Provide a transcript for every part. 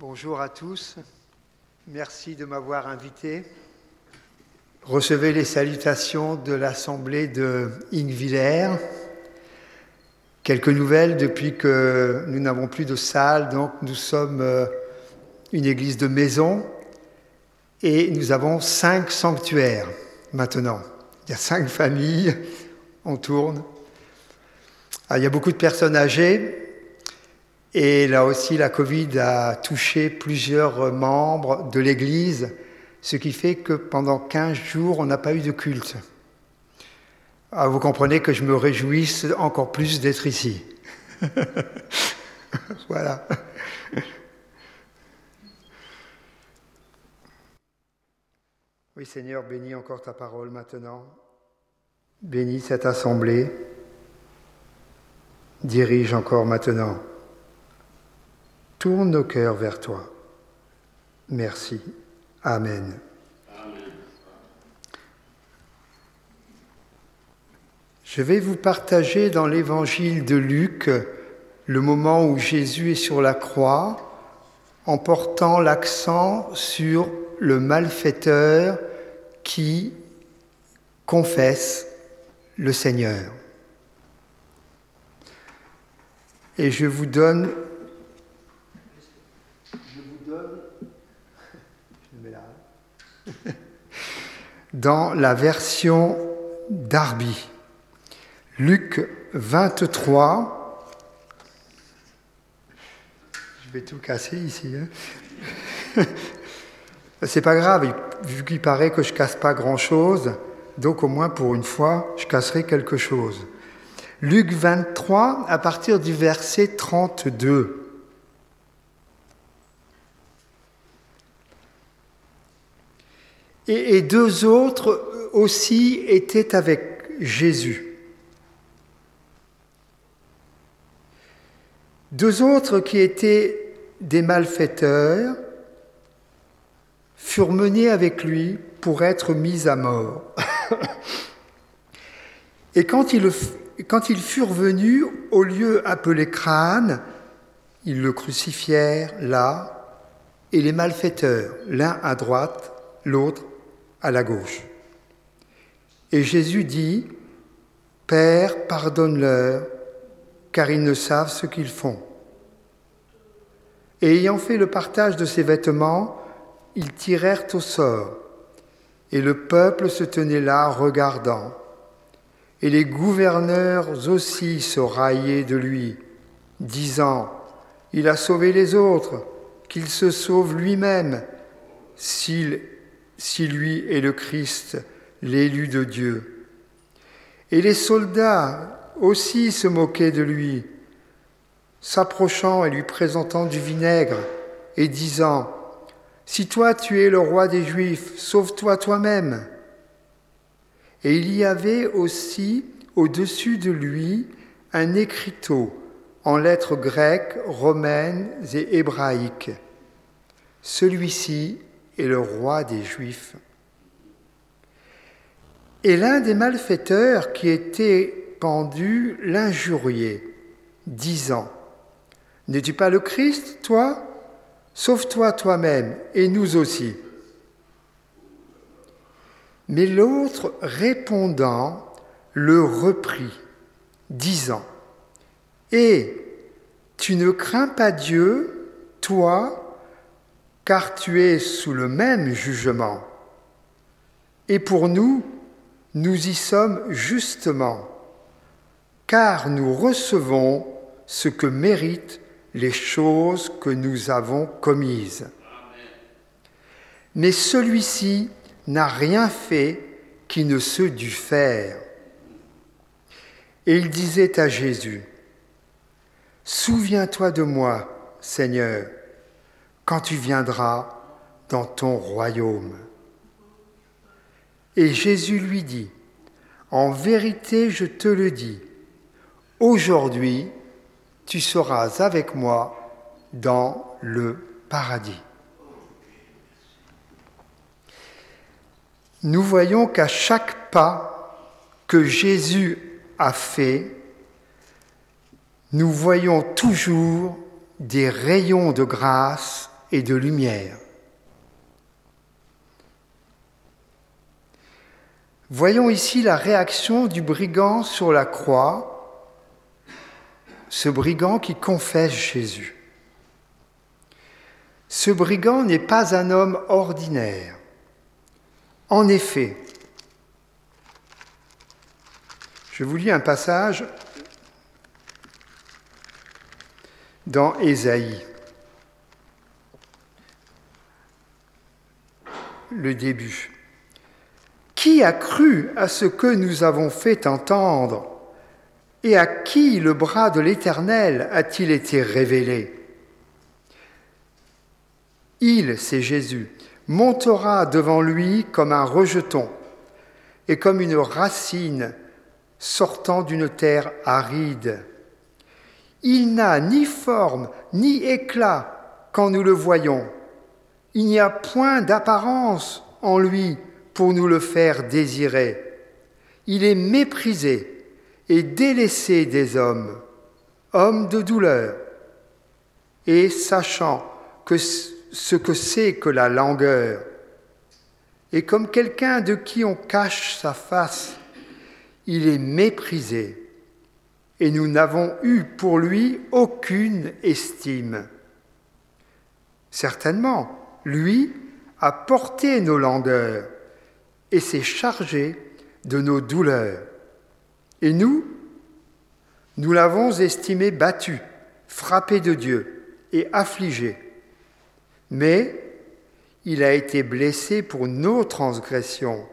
Bonjour à tous. Merci de m'avoir invité. Recevez les salutations de l'Assemblée de Ingviller. Quelques nouvelles depuis que nous n'avons plus de salle, donc nous sommes euh, une église de maison et nous avons cinq sanctuaires maintenant. Il y a cinq familles, on tourne. Ah, il y a beaucoup de personnes âgées, et là aussi, la Covid a touché plusieurs membres de l'Église, ce qui fait que pendant 15 jours, on n'a pas eu de culte. Ah, vous comprenez que je me réjouisse encore plus d'être ici. voilà. Oui Seigneur, bénis encore ta parole maintenant. Bénis cette assemblée. Dirige encore maintenant. Tourne nos cœurs vers toi. Merci. Amen. Je vais vous partager dans l'évangile de Luc le moment où Jésus est sur la croix en portant l'accent sur le malfaiteur qui confesse le Seigneur. Et je vous donne dans la version Darby. Luc 23. Je vais tout casser ici. Hein. C'est pas grave, vu qu'il paraît que je casse pas grand-chose, donc au moins pour une fois, je casserai quelque chose. Luc 23, à partir du verset 32. Et, deux autres aussi étaient avec Jésus. Deux autres qui étaient des malfaiteurs furent menés avec lui pour être mis à mort. Et quand ils, quand ils furent venus au lieu appelé crâne, ils le crucifièrent là, et les malfaiteurs, l'un à droite, l'autre à la gauche. Et Jésus dit, Père, pardonne-leur, car ils ne savent ce qu'ils font. Et ayant fait le partage de ses vêtements, ils tirèrent au sort, et le peuple se tenait là regardant. Et les gouverneurs aussi se raillaient de lui, disant, Il a sauvé les autres, qu'il se sauve lui-même, s'il si lui est le Christ, l'élu de Dieu. Et les soldats aussi se moquaient de lui, s'approchant et lui présentant du vinaigre et disant, Si toi tu es le roi des Juifs, sauve-toi toi-même. Et il y avait aussi au-dessus de lui un écriteau en lettres grecques, romaines et hébraïques. Celui-ci et le roi des Juifs. Et l'un des malfaiteurs qui était pendu l'injuriait, disant, N'es-tu pas le Christ, toi? Sauve-toi toi-même et nous aussi. Mais l'autre, répondant, le reprit, disant, Et tu ne crains pas Dieu, toi, car tu es sous le même jugement. Et pour nous, nous y sommes justement, car nous recevons ce que méritent les choses que nous avons commises. Mais celui-ci n'a rien fait qui ne se dût faire. Et il disait à Jésus, Souviens-toi de moi, Seigneur, quand tu viendras dans ton royaume. Et Jésus lui dit, En vérité je te le dis, aujourd'hui tu seras avec moi dans le paradis. Nous voyons qu'à chaque pas que Jésus a fait, nous voyons toujours des rayons de grâce et de lumière. Voyons ici la réaction du brigand sur la croix, ce brigand qui confesse Jésus. Ce brigand n'est pas un homme ordinaire. En effet, je vous lis un passage dans Ésaïe. Le début. Qui a cru à ce que nous avons fait entendre Et à qui le bras de l'Éternel a-t-il été révélé? Il, c'est Jésus, montera devant lui comme un rejeton et comme une racine sortant d'une terre aride. Il n'a ni forme ni éclat quand nous le voyons. Il n'y a point d'apparence en lui pour nous le faire désirer. Il est méprisé et délaissé des hommes, homme de douleur, et sachant que ce que c'est que la langueur, et comme quelqu'un de qui on cache sa face, il est méprisé et nous n'avons eu pour lui aucune estime. Certainement, lui a porté nos langueurs et s'est chargé de nos douleurs. Et nous, nous l'avons estimé battu, frappé de Dieu et affligé. Mais il a été blessé pour nos transgressions,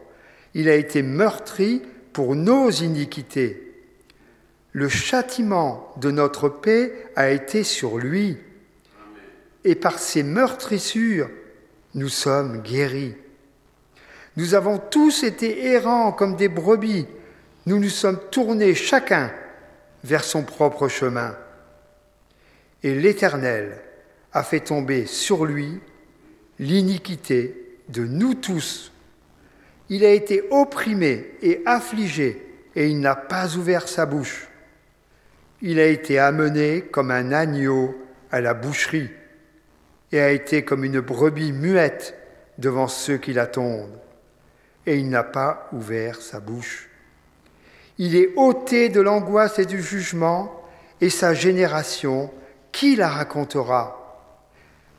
il a été meurtri pour nos iniquités le châtiment de notre paix a été sur lui, et par ses meurtrissures, nous sommes guéris. Nous avons tous été errants comme des brebis, nous nous sommes tournés chacun vers son propre chemin. Et l'Éternel a fait tomber sur lui l'iniquité de nous tous. Il a été opprimé et affligé, et il n'a pas ouvert sa bouche il a été amené comme un agneau à la boucherie et a été comme une brebis muette devant ceux qui l'attendent. Et il n'a pas ouvert sa bouche. Il est ôté de l'angoisse et du jugement, et sa génération, qui la racontera?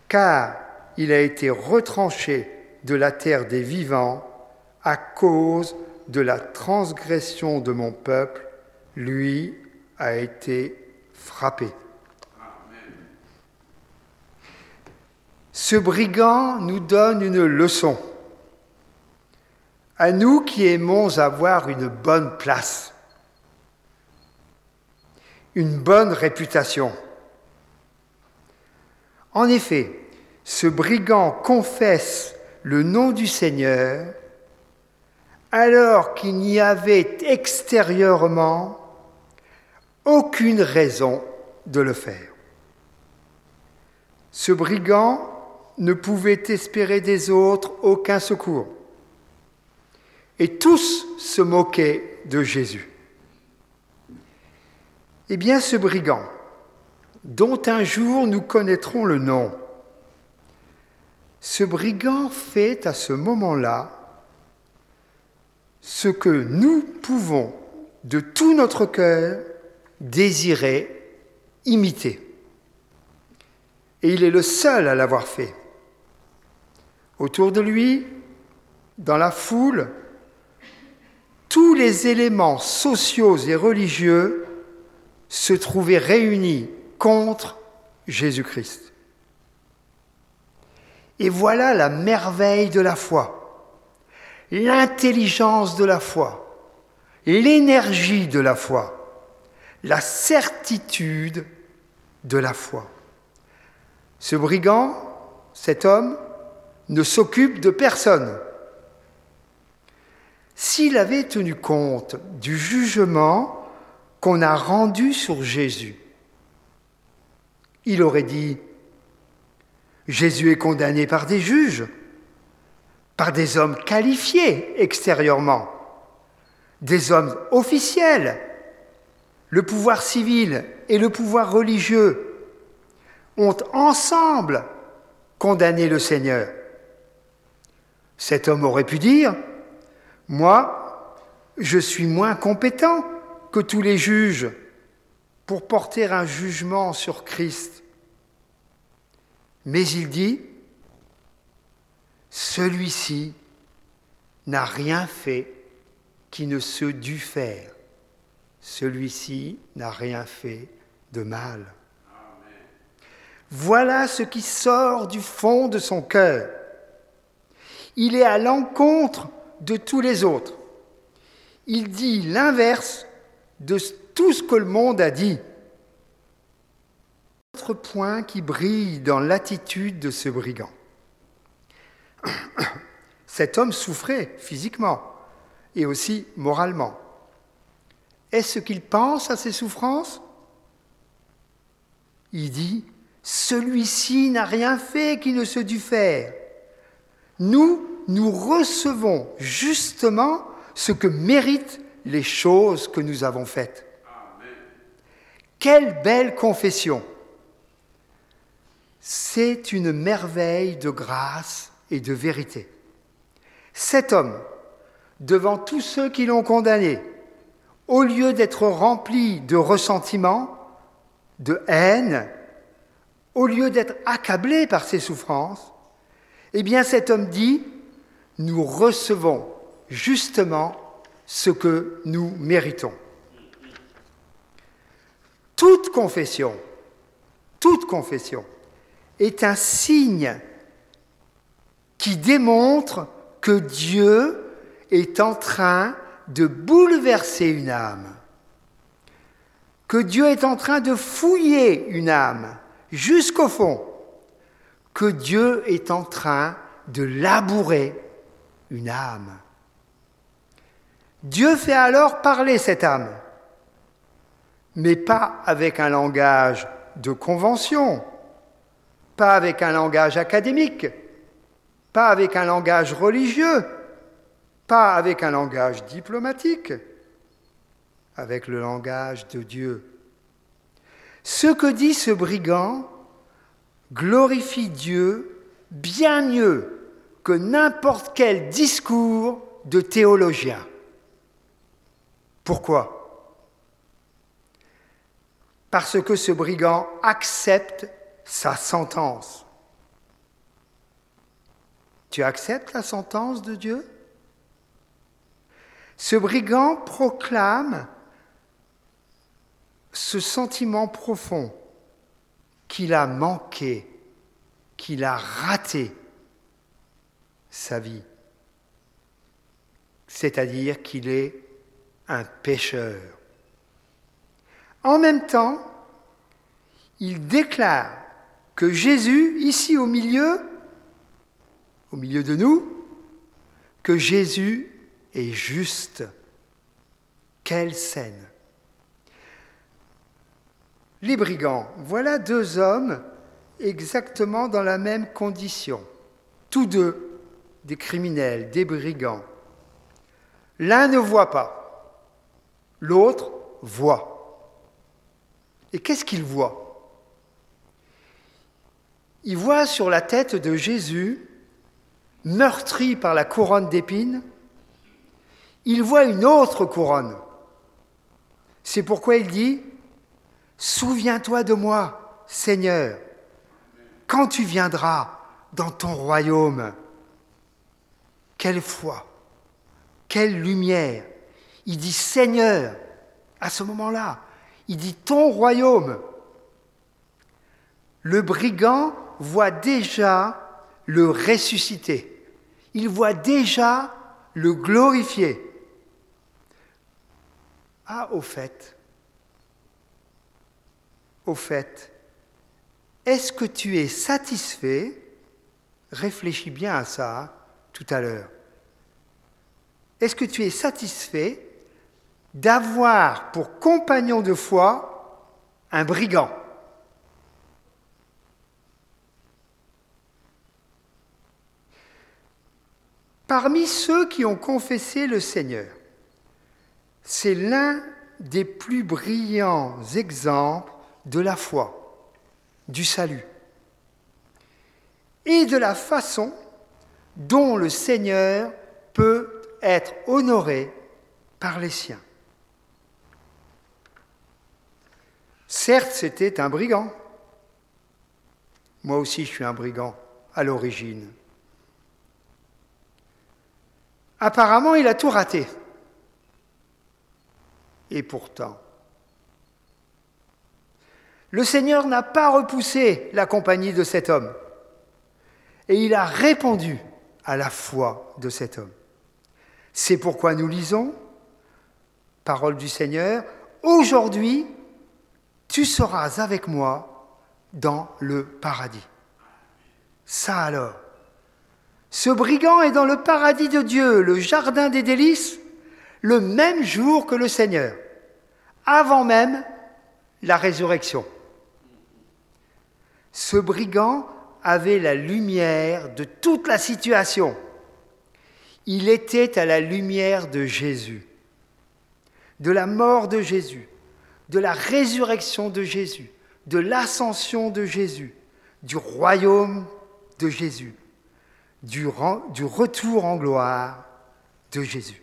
Car il a été retranché de la terre des vivants à cause de la transgression de mon peuple, lui a été frappé. Ce brigand nous donne une leçon. À nous qui aimons avoir une bonne place, une bonne réputation. En effet, ce brigand confesse le nom du Seigneur alors qu'il n'y avait extérieurement aucune raison de le faire. Ce brigand ne pouvait espérer des autres aucun secours. Et tous se moquaient de Jésus. Eh bien, ce brigand, dont un jour nous connaîtrons le nom, ce brigand fait à ce moment-là ce que nous pouvons de tout notre cœur désirait imiter. Et il est le seul à l'avoir fait. Autour de lui, dans la foule, tous les éléments sociaux et religieux se trouvaient réunis contre Jésus-Christ. Et voilà la merveille de la foi, l'intelligence de la foi, l'énergie de la foi la certitude de la foi. Ce brigand, cet homme, ne s'occupe de personne. S'il avait tenu compte du jugement qu'on a rendu sur Jésus, il aurait dit, Jésus est condamné par des juges, par des hommes qualifiés extérieurement, des hommes officiels, le pouvoir civil et le pouvoir religieux ont ensemble condamner le Seigneur. Cet homme aurait pu dire, moi, je suis moins compétent que tous les juges pour porter un jugement sur Christ. Mais il dit, celui-ci n'a rien fait qui ne se dût faire. Celui-ci n'a rien fait de mal. Voilà ce qui sort du fond de son cœur. Il est à l'encontre de tous les autres. Il dit l'inverse de tout ce que le monde a dit. Autre point qui brille dans l'attitude de ce brigand. Cet homme souffrait physiquement et aussi moralement. Est-ce qu'il pense à ses souffrances? Il dit celui-ci n'a rien fait qui ne se dût faire. Nous, nous recevons justement ce que méritent les choses que nous avons faites. Quelle belle confession C'est une merveille de grâce et de vérité. Cet homme, devant tous ceux qui l'ont condamné, au lieu d'être rempli de ressentiment, de haine, au lieu d'être accablé par ses souffrances, eh bien cet homme dit, nous recevons justement ce que nous méritons. Toute confession, toute confession est un signe qui démontre que Dieu est en train de bouleverser une âme, que Dieu est en train de fouiller une âme, jusqu'au fond que Dieu est en train de labourer une âme. Dieu fait alors parler cette âme, mais pas avec un langage de convention, pas avec un langage académique, pas avec un langage religieux, pas avec un langage diplomatique, avec le langage de Dieu. Ce que dit ce brigand glorifie Dieu bien mieux que n'importe quel discours de théologien. Pourquoi? Parce que ce brigand accepte sa sentence. Tu acceptes la sentence de Dieu? Ce brigand proclame ce sentiment profond qu'il a manqué, qu'il a raté sa vie, c'est-à-dire qu'il est un pécheur. En même temps, il déclare que Jésus, ici au milieu, au milieu de nous, que Jésus est juste. Quelle scène les brigands, voilà deux hommes exactement dans la même condition, tous deux des criminels, des brigands. L'un ne voit pas, l'autre voit. Et qu'est-ce qu'il voit? Il voit sur la tête de Jésus, meurtri par la couronne d'épines, il voit une autre couronne. C'est pourquoi il dit, Souviens-toi de moi, Seigneur, quand tu viendras dans ton royaume. Quelle foi, quelle lumière. Il dit Seigneur, à ce moment-là, il dit ton royaume. Le brigand voit déjà le ressuscité. Il voit déjà le glorifié. Ah, au fait, au fait, est-ce que tu es satisfait? Réfléchis bien à ça tout à l'heure. Est-ce que tu es satisfait d'avoir pour compagnon de foi un brigand? Parmi ceux qui ont confessé le Seigneur, c'est l'un des plus brillants exemples de la foi, du salut. et de la façon dont le Seigneur peut être honoré par les siens. Certes, c'était un brigand. Moi aussi, je suis un brigand à l'origine. Apparemment, il a tout raté. Et pourtant, le Seigneur n'a pas repoussé la compagnie de cet homme. Et il a répondu à la foi de cet homme. C'est pourquoi nous lisons, parole du Seigneur, aujourd'hui, tu seras avec moi dans le paradis. Ça alors. Ce brigand est dans le paradis de Dieu, le jardin des délices, le même jour que le Seigneur, avant même la résurrection. Ce brigand avait la lumière de toute la situation. Il était à la lumière de Jésus, de la mort de Jésus, de la résurrection de Jésus, de l'ascension de Jésus, du royaume de Jésus, du, retour en gloire de Jésus.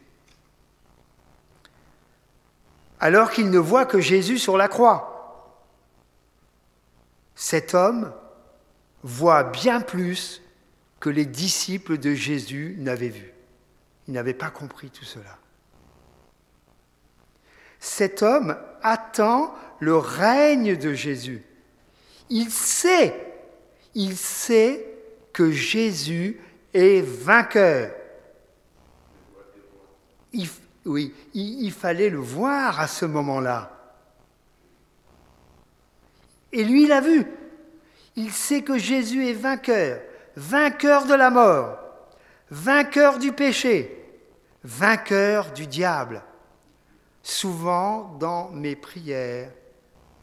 Alors qu'il ne voit que Jésus sur la croix, cet homme voit bien plus que les disciples de Jésus n'avaient vu. Ils n'avaient pas compris tout cela. Cet homme attend le règne de Jésus. Il sait, il sait que Jésus est vainqueur. oui, il, il fallait le voir à ce moment-là. Et lui, il a vu. Il sait que Jésus est vainqueur, vainqueur de la mort, vainqueur du péché, vainqueur du diable. Souvent, dans mes prières,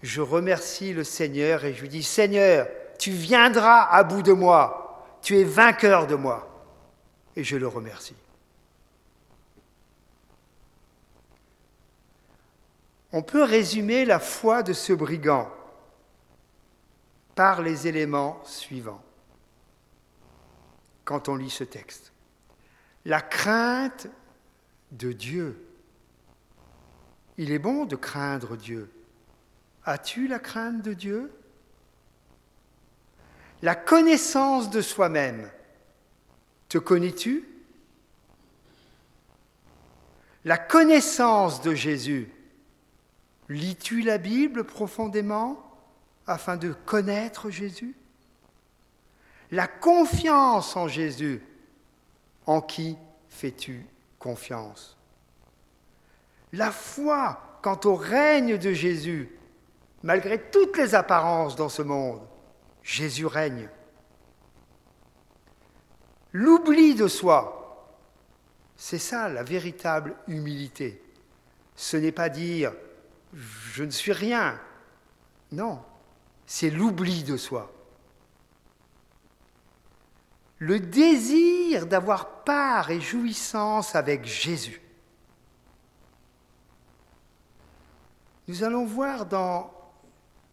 je remercie le Seigneur et je lui dis, Seigneur, tu viendras à bout de moi, tu es vainqueur de moi. Et je le remercie. On peut résumer la foi de ce brigand par les éléments suivants quand on lit ce texte. La crainte de Dieu. Il est bon de craindre Dieu. As-tu la crainte de Dieu? La connaissance de soi-même. Te connais-tu? La connaissance de Jésus. Lis-tu la Bible profondément? Afin de connaître Jésus La confiance en Jésus. En qui fais-tu confiance? La foi quant au règne de Jésus, malgré toutes les apparences dans ce monde, Jésus règne. L'oubli de soi, c'est ça la véritable humilité. Ce n'est pas dire je ne suis rien. Non, c'est l'oubli de soi. Le désir d'avoir part et jouissance avec Jésus. Nous allons voir dans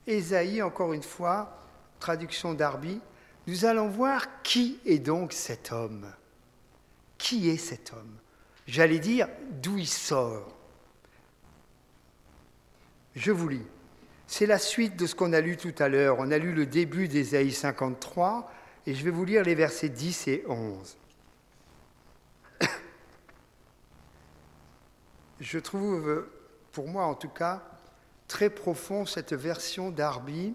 Ésaïe, encore une fois, traduction d'Arby, nous allons voir qui est donc cet homme. Qui est cet homme? J'allais dire d'où il sort? Je vous lis. C'est la suite de ce qu'on a lu tout à l'heure. On a lu le début d'Ésaïe 53 et je vais vous lire les versets 10 et 11. Je trouve, pour moi en tout cas, très profond cette version d'Arby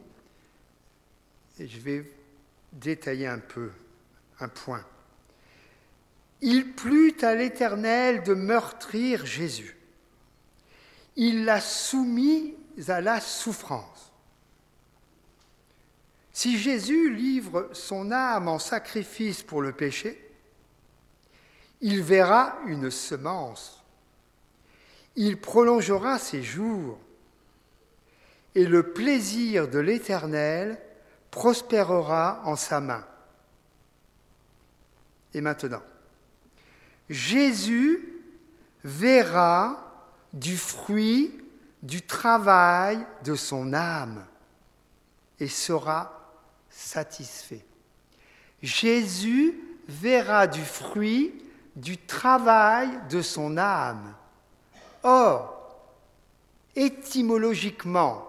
et je vais détailler un peu un point. Il plut à l'Éternel de meurtrir Jésus. Il l'a soumis à la souffrance. Si Jésus livre son âme en sacrifice pour le péché, il verra une semence. Il prolongera ses jours et le plaisir de l'Éternel prospérera en sa main. Et maintenant, Jésus verra du fruit du travail de son âme et sera satisfait. Jésus verra du fruit du travail de son âme. Or, étymologiquement,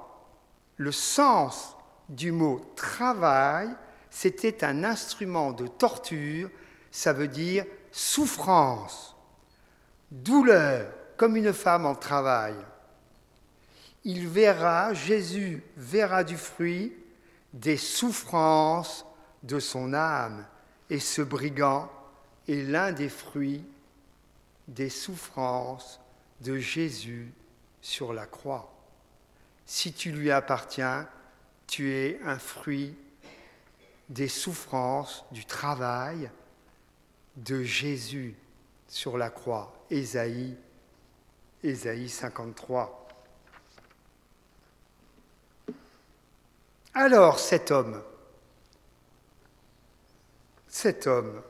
le sens du mot travail, c'était un instrument de torture, ça veut dire souffrance, douleur, comme une femme en travail. Il verra, Jésus verra du fruit des souffrances de son âme. Et ce brigand est l'un des fruits des souffrances de Jésus sur la croix. Si tu lui appartiens, tu es un fruit des souffrances, du travail de Jésus sur la croix. Ésaïe, Ésaïe 53. Alors cet homme, cet homme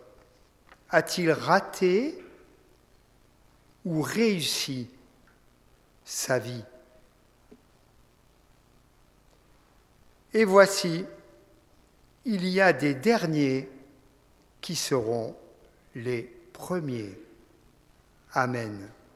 a-t-il raté ou réussi sa vie? Et voici, il y a des derniers qui seront les premiers. Amen.